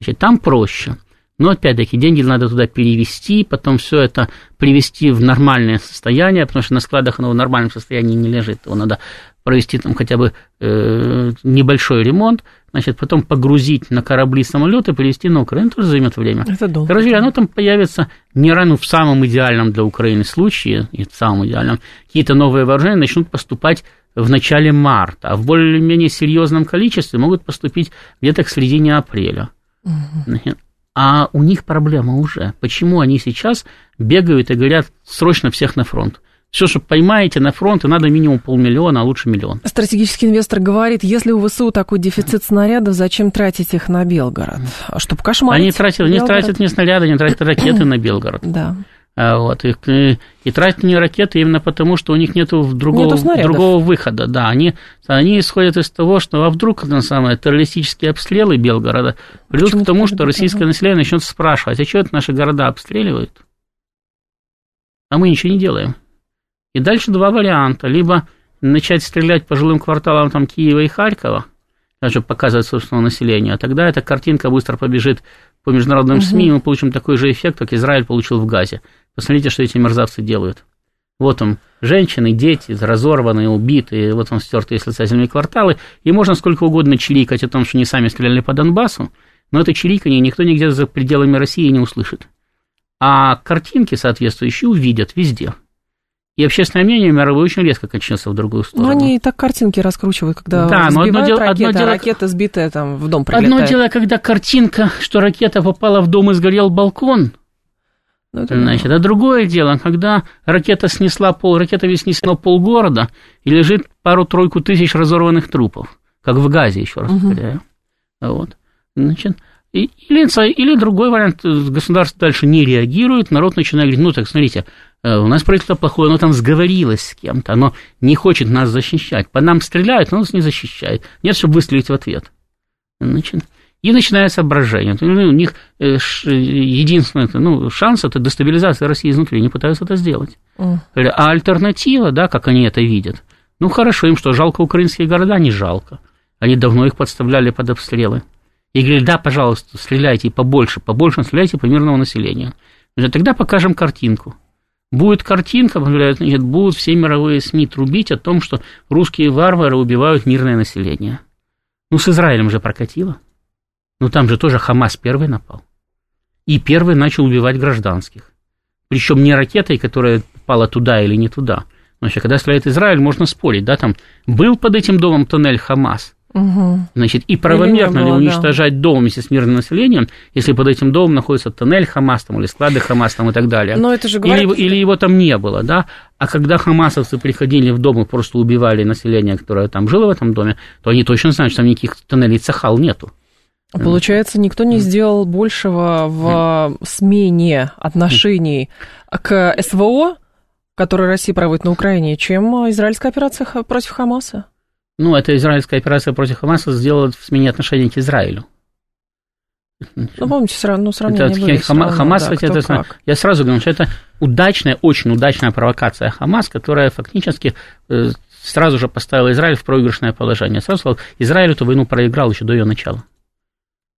Значит, там проще. Но опять-таки деньги надо туда перевести, потом все это привести в нормальное состояние, потому что на складах оно в нормальном состоянии не лежит. Его надо провести там хотя бы э, небольшой ремонт, значит, потом погрузить на корабли самолеты, привезти на Украину, тоже займет время. Это долго. Короче, оно там появится не рано в самом идеальном для Украины случае, и в самом идеальном, какие-то новые вооружения начнут поступать в начале марта, а в более-менее серьезном количестве могут поступить где-то к середине апреля. Угу. А у них проблема уже. Почему они сейчас бегают и говорят срочно всех на фронт? Все, что поймаете на фронт, и надо минимум полмиллиона, а лучше миллион. Стратегический инвестор говорит, если у ВСУ такой дефицит снарядов, зачем тратить их на Белгород? А чтобы кошмарить Они тратят, не тратят не снаряды, они тратят ракеты на Белгород. Да. А вот, и, и тратят не ракеты именно потому, что у них нет другого, нету другого выхода. Да, они, они исходят из того, что а вдруг на самое, террористические обстрелы Белгорода придут к тому, что российское население начнет спрашивать, а что это наши города обстреливают? А мы ничего не делаем. И дальше два варианта. Либо начать стрелять по жилым кварталам там, Киева и Харькова, чтобы показывать собственное население, а тогда эта картинка быстро побежит по международным угу. СМИ, и мы получим такой же эффект, как Израиль получил в Газе. Посмотрите, что эти мерзавцы делают. Вот он, женщины, дети, разорванные, убитые, вот он стертые с лица земли кварталы, и можно сколько угодно чирикать о том, что они сами стреляли по Донбассу, но это чириканье никто нигде за пределами России не услышит. А картинки соответствующие увидят везде. И общественное мнение мировое очень резко качнется в другую сторону. Ну, они и так картинки раскручивают, когда да, но одно дело, ракеты, одно дело, а ракета сбитая там в дом прилетает. Одно дело, когда картинка, что ракета попала в дом и сгорел балкон, ну, это Значит, а другое дело, когда ракета снесла пол, ракета ведь снесла полгорода, и лежит пару-тройку тысяч разорванных трупов, как в Газе, еще раз угу. повторяю. Вот. Значит, или, или другой вариант, государство дальше не реагирует, народ начинает говорить, ну так, смотрите, э, у нас правительство плохое, оно там сговорилось с кем-то, оно не хочет нас защищать, по нам стреляют, но нас не защищает, нет, чтобы выстрелить в ответ. Значит, и начинается брожение. Ну, у них э, единственный ну, шанс – это дестабилизация России изнутри, они пытаются это сделать. Mm. А альтернатива, да, как они это видят, ну хорошо, им что, жалко украинские города? Не жалко. Они давно их подставляли под обстрелы. И говорили, да, пожалуйста, стреляйте побольше, побольше стреляйте по мирному населению. Тогда покажем картинку. Будет картинка, значит, будут все мировые СМИ трубить о том, что русские варвары убивают мирное население. Ну, с Израилем же прокатило. Ну там же тоже Хамас первый напал. И первый начал убивать гражданских. Причем не ракетой, которая попала туда или не туда. Значит, когда стреляет Израиль, можно спорить, да, там был под этим домом туннель Хамас. Угу. Значит, и правомерно было, ли уничтожать да. дом вместе с мирным населением, если под этим домом находится тоннель Хамас там, или склады Хамас там, и так далее. Но это же говорит... или, или его там не было, да? А когда хамасовцы приходили в дом и просто убивали население, которое там жило в этом доме, то они точно знают, что там никаких тоннелей Цахал нету. Получается, никто не сделал большего в смене отношений к СВО, которую Россия проводит на Украине, чем израильская операция против Хамаса? Ну, эта израильская операция против Хамаса сделала в смене отношений к Израилю. Ну, помните, ну, сравнение это, были Хама, равно, Хамас, да, это, как. я сразу говорю, что это удачная, очень удачная провокация Хамас, которая фактически э, сразу же поставила Израиль в проигрышное положение. Сразу сказал, Израиль эту войну проиграл еще до ее начала.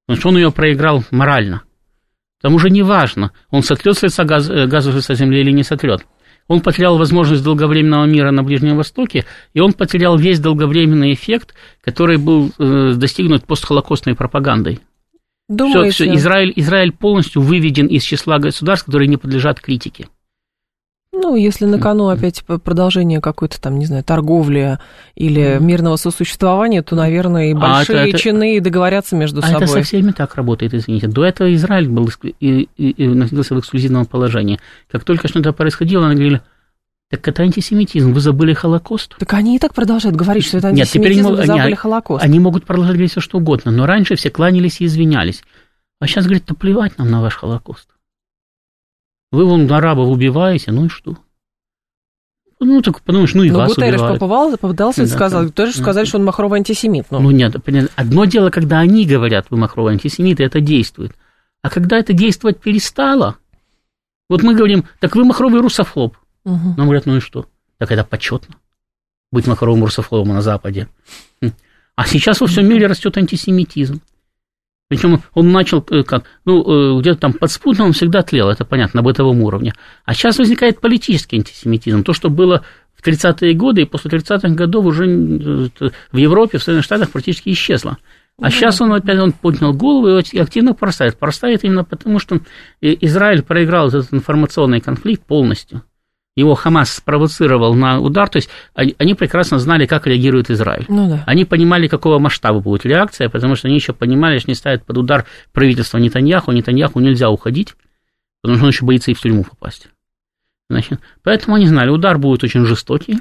Потому что он ее проиграл морально. Там уже не важно, он сотрет с лица газ, э, газу с земли или не сотрет. Он потерял возможность долговременного мира на Ближнем Востоке, и он потерял весь долговременный эффект, который был э, достигнут постхолокостной пропагандой. Думаете? Все, все, Израиль, Израиль полностью выведен из числа государств, которые не подлежат критике. Ну, если на кону опять продолжение какой-то там, не знаю, торговли или мирного сосуществования, то, наверное, и а большие а это, чины это, договорятся между а собой. это со всеми так работает, извините. До этого Израиль был и, и, и находился в эксклюзивном положении. Как только что-то происходило, они говорили, так это антисемитизм, вы забыли Холокост. Так они и так продолжают говорить, что это антисемитизм, Нет, теперь вы забыли они, Холокост. Они могут продолжать говорить все, что угодно, но раньше все кланялись и извинялись. А сейчас, говорит, да плевать нам на ваш Холокост. Вы вон арабов убиваете, ну и что? Ну, так подумаешь, ну и Но вас убивают. попадался, попадался и Да, сказал, да. тоже сказали, что он махровый антисемит. Ну, Ну нет, понятно. одно дело, когда они говорят, вы махровый антисемит, и это действует. А когда это действовать перестало, вот мы говорим, так вы махровый русофоб. мгм. Нам говорят, ну и что? Так это почетно. Быть махровым русофобом на Западе. Хм. А сейчас во всем мире растет антисемитизм. Причем он начал э, как, ну, э, где-то там подспудно он всегда тлел, это понятно, на бытовом уровне. А сейчас возникает политический антисемитизм. То, что было в 30-е годы и после 30-х годов уже э, в Европе, в Соединенных Штатах практически исчезло. А сейчас он опять он поднял голову и активно порастает. Порастает именно потому, что Израиль проиграл этот информационный конфликт полностью. Его Хамас спровоцировал на удар, то есть они, они прекрасно знали, как реагирует Израиль. Ну да. Они понимали, какого масштаба будет реакция, потому что они еще понимали, что не ставят под удар правительство Нетаньяху. Нетаньяху нельзя уходить, потому что он еще боится и в тюрьму попасть. Значит, поэтому они знали, удар будет очень жестокий.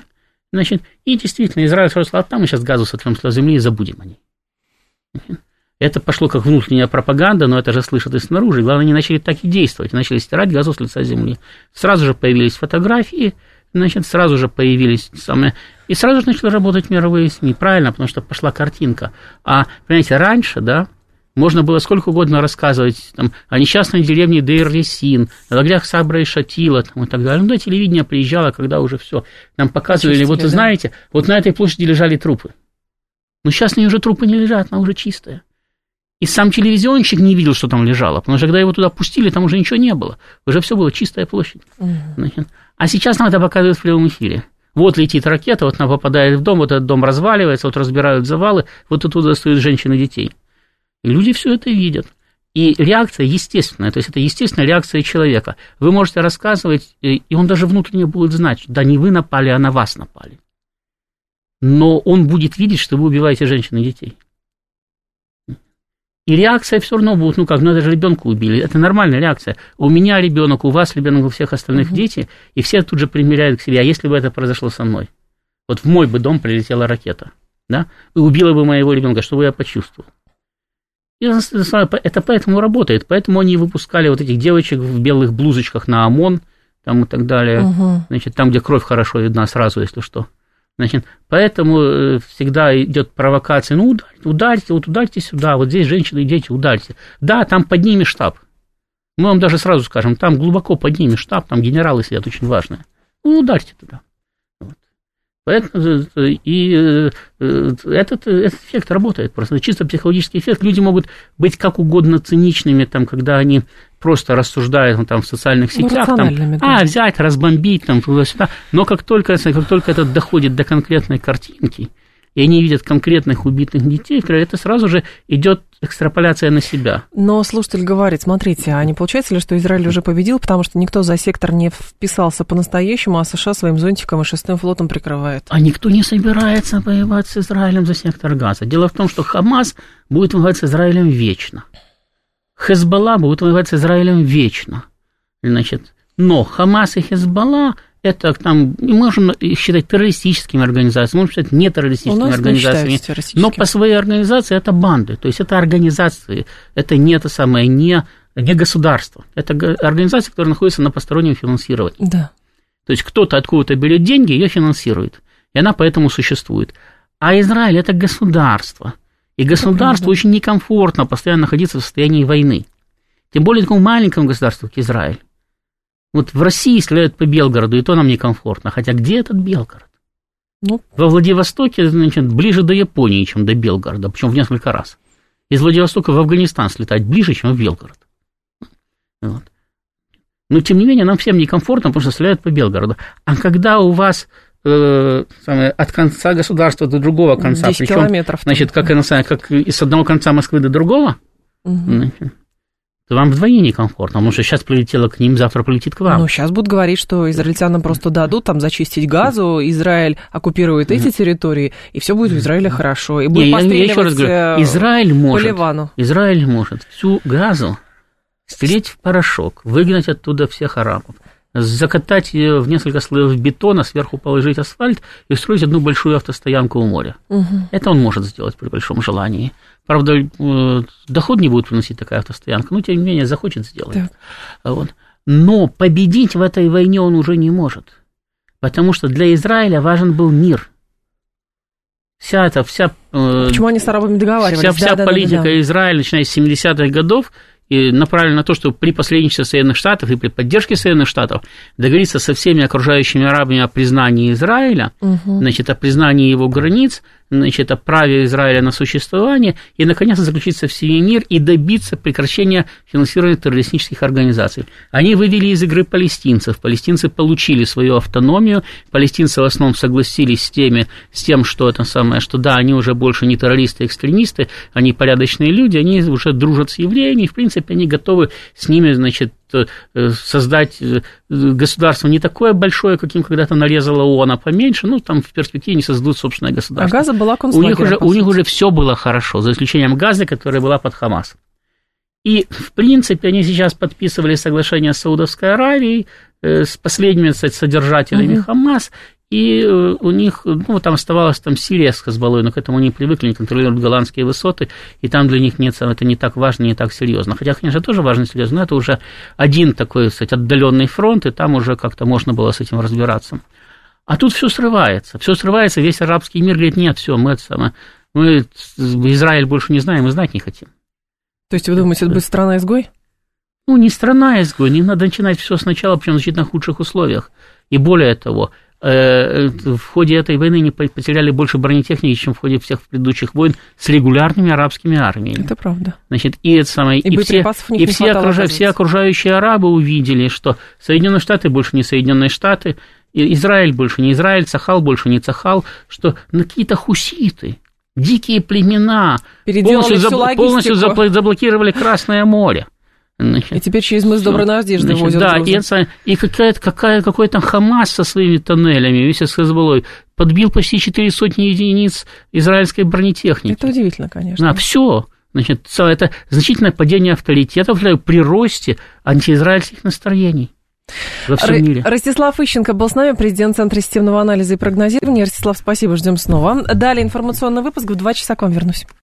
Значит, и действительно, Израиль сказал, а там мы сейчас газу сотрем с земли и забудем о ней. Значит, Это пошло как внутренняя пропаганда, но это же слышат и снаружи. Главное, они начали так и действовать, начали стирать газу с лица земли. Сразу же появились фотографии, значит, сразу же появились самые... И сразу же начали работать мировые СМИ, правильно, потому что пошла картинка. А, понимаете, раньше, да, можно было сколько угодно рассказывать там, о несчастной деревне Дейр-Лесин, о лагерях Сабра и Шатила там, и так далее. Ну, да, телевидение приезжало, когда уже все. Нам показывали, Очистили, вот вы да? знаете, вот на этой площади лежали трупы. Но сейчас на ней уже трупы не лежат, она уже чистая. И сам телевизионщик не видел, что там лежало, потому что когда его туда пустили, там уже ничего не было. Уже все было чистая площадь. Значит, А сейчас нам это показывают в прямом эфире. Вот летит ракета, вот она попадает в дом, вот этот дом разваливается, вот разбирают завалы, вот оттуда достают женщин и детей. И люди все это видят. И реакция естественная, то есть это естественная реакция человека. Вы можете рассказывать, и и он даже внутренне будет знать, да не вы напали, а на вас напали. Но он будет видеть, что вы убиваете женщин и детей. И реакция все равно будет, ну как, ну это же ребенка убили. Это нормальная реакция. У меня ребенок, у вас ребенок, у всех остальных Мгм. дети, и все тут же примеряют к себе. А если бы это произошло со мной? Вот в мой бы дом прилетела ракета, да, и убила бы моего ребенка, что бы я почувствовал? И это поэтому работает, поэтому они выпускали вот этих девочек в белых блузочках на ОМОН, там и так далее, Мгм. значит, там, где кровь хорошо видна сразу, если что. Значит, поэтому э, всегда идет провокация, ну, ударьте, ударьте, вот ударьте сюда, вот здесь женщины и дети, ударьте. Да, там под ними штаб. Мы вам даже сразу скажем, там глубоко под ними штаб, там генералы сидят очень важные. Ну, ударьте туда. Поэтому, э, и э, э, этот, этот эффект работает просто, чисто психологический эффект. Люди могут быть как угодно циничными, там, когда они просто рассуждают ну, там, в социальных Ну, сетях, там, да. а, взять, разбомбить, там, туда-сюда. Но как только, как только это доходит до конкретной картинки, и они видят конкретных убитых детей, это сразу же идет экстраполяция на себя. Но слушатель говорит, смотрите, а не получается ли, что Израиль уже победил, потому что никто за сектор не вписался по-настоящему, а США своим зонтиком и шестым флотом прикрывает? А никто не собирается воевать с Израилем за сектор газа. Дело в том, что Хамас будет воевать с Израилем вечно. Хезбалла будет воевать с Израилем вечно. Значит, но Хамас и Хезбалла это там их считать террористическими организациями, можем считать нетеррористическими не организациями. Но по своей организации это банды, то есть это организации, это не это самое, не, не государство. Это га- организация, которая находится на постороннем финансировании. Да. То есть кто-то откуда-то берет деньги, ее финансирует. И она поэтому существует. А Израиль это государство. И государству очень некомфортно постоянно находиться в состоянии войны. Тем более такому маленькому государству, как Израиль. Вот в России стреляют по Белгороду, и то нам некомфортно. Хотя где этот Белгород? Ну, Во Владивостоке, значит, ближе до Японии, чем до Белгорода, причем в несколько раз. Из Владивостока в Афганистан слетать ближе, чем в Белгород. Вот. Но, тем не менее, нам всем некомфортно, потому что стреляют по Белгороду. А когда у вас э, самое, от конца государства до другого конца, 10 причем, километров. значит, как, как из одного конца Москвы до другого, Мгм. значит, то вам вдвойне некомфортно, потому что сейчас прилетело к ним, завтра полетит к вам. Ну, сейчас будут говорить, что израильтянам просто дадут там зачистить газу, Израиль оккупирует эти территории, и все будет в Израиле хорошо. И будет Не, я, я еще раз говорю, э, Израиль может, Ливану. Израиль может всю газу стереть в порошок, выгнать оттуда всех арабов, закатать ее в несколько слоев бетона, сверху положить асфальт и устроить одну большую автостоянку у моря. Мгм. Это он может сделать при большом желании. Правда, э, доход не будет приносить такая автостоянка, но тем не менее захочет сделать. Так. Вот. Но победить в этой войне он уже не может. Потому что для Израиля важен был мир. Вся эта, вся... Э, Почему они с арабами договаривались? Вся, вся да, политика да, да, да. Израиля, начиная с 70-х годов, и направлена на то, чтобы при посредничестве Соединенных Штатов и при поддержке Соединенных Штатов договориться со всеми окружающими арабами о признании Израиля, угу. значит, о признании его границ, значит, о праве Израиля на существование, и, наконец, заключить со всеми мир и добиться прекращения финансирования террористических организаций. Они вывели из игры палестинцев, палестинцы получили свою автономию, палестинцы в основном согласились с, теми, с тем, что это самое, что да, они уже больше не террористы, экстремисты, они порядочные люди, они уже дружат с евреями, и, в принципе, они готовы с ними, значит, создать э, государство не такое большое, каким когда-то нарезала ООН, а поменьше, ну, там в перспективе не создадут собственное государство. А Газа была у них уже У них уже все было хорошо, за исключением Газы, которая была под Хамас. И, в принципе, они сейчас подписывали соглашение с Саудовской Аравией, э, с последними кстати, содержателями угу. Хамас, и э, у них, ну, там оставалась там Сирия с Хазбалой, но к этому они привыкли, они контролируют голландские высоты, и там для них нет, это не так важно, не так серьезно. Хотя, конечно, тоже важно и серьезно, но это уже один такой, кстати, отдаленный фронт, и там уже как-то можно было с этим разбираться. А тут все срывается, все срывается, весь арабский мир говорит, нет, все, мы, это самое, мы Израиль больше не знаем, мы знать не хотим. То есть вы думаете, это будет страна-изгой? Ну, не страна-изгой, не надо начинать все сначала, причем в значительно худших условиях. И более того, в ходе этой войны не потеряли больше бронетехники, чем в ходе всех предыдущих войн с регулярными арабскими армиями. Это правда. Значит, и это самое, и, и все, и все, окружа, все окружающие арабы увидели, что Соединенные Штаты больше не Соединенные Штаты, Израиль больше не Израиль, Цахал больше не Цахал, что на какие-то хуситы, дикие племена полностью, заб, полностью заблокировали Красное море. Значит, и теперь через мыс Доброй Надежды значит, возят Да, и, и какая-то, какая, какой-то Хамас со своими тоннелями, весь с Хезболой, подбил почти четыре сотни единиц израильской бронетехники. Это удивительно, конечно. Да, все. Значит, это значительное падение авторитетов при росте антиизраильских настроений. Во всем мире. Ростислав Ищенко был с нами, президент Центра системного анализа и прогнозирования. Ростислав, спасибо, ждем снова. Далее информационный выпуск в два часа к вам вернусь.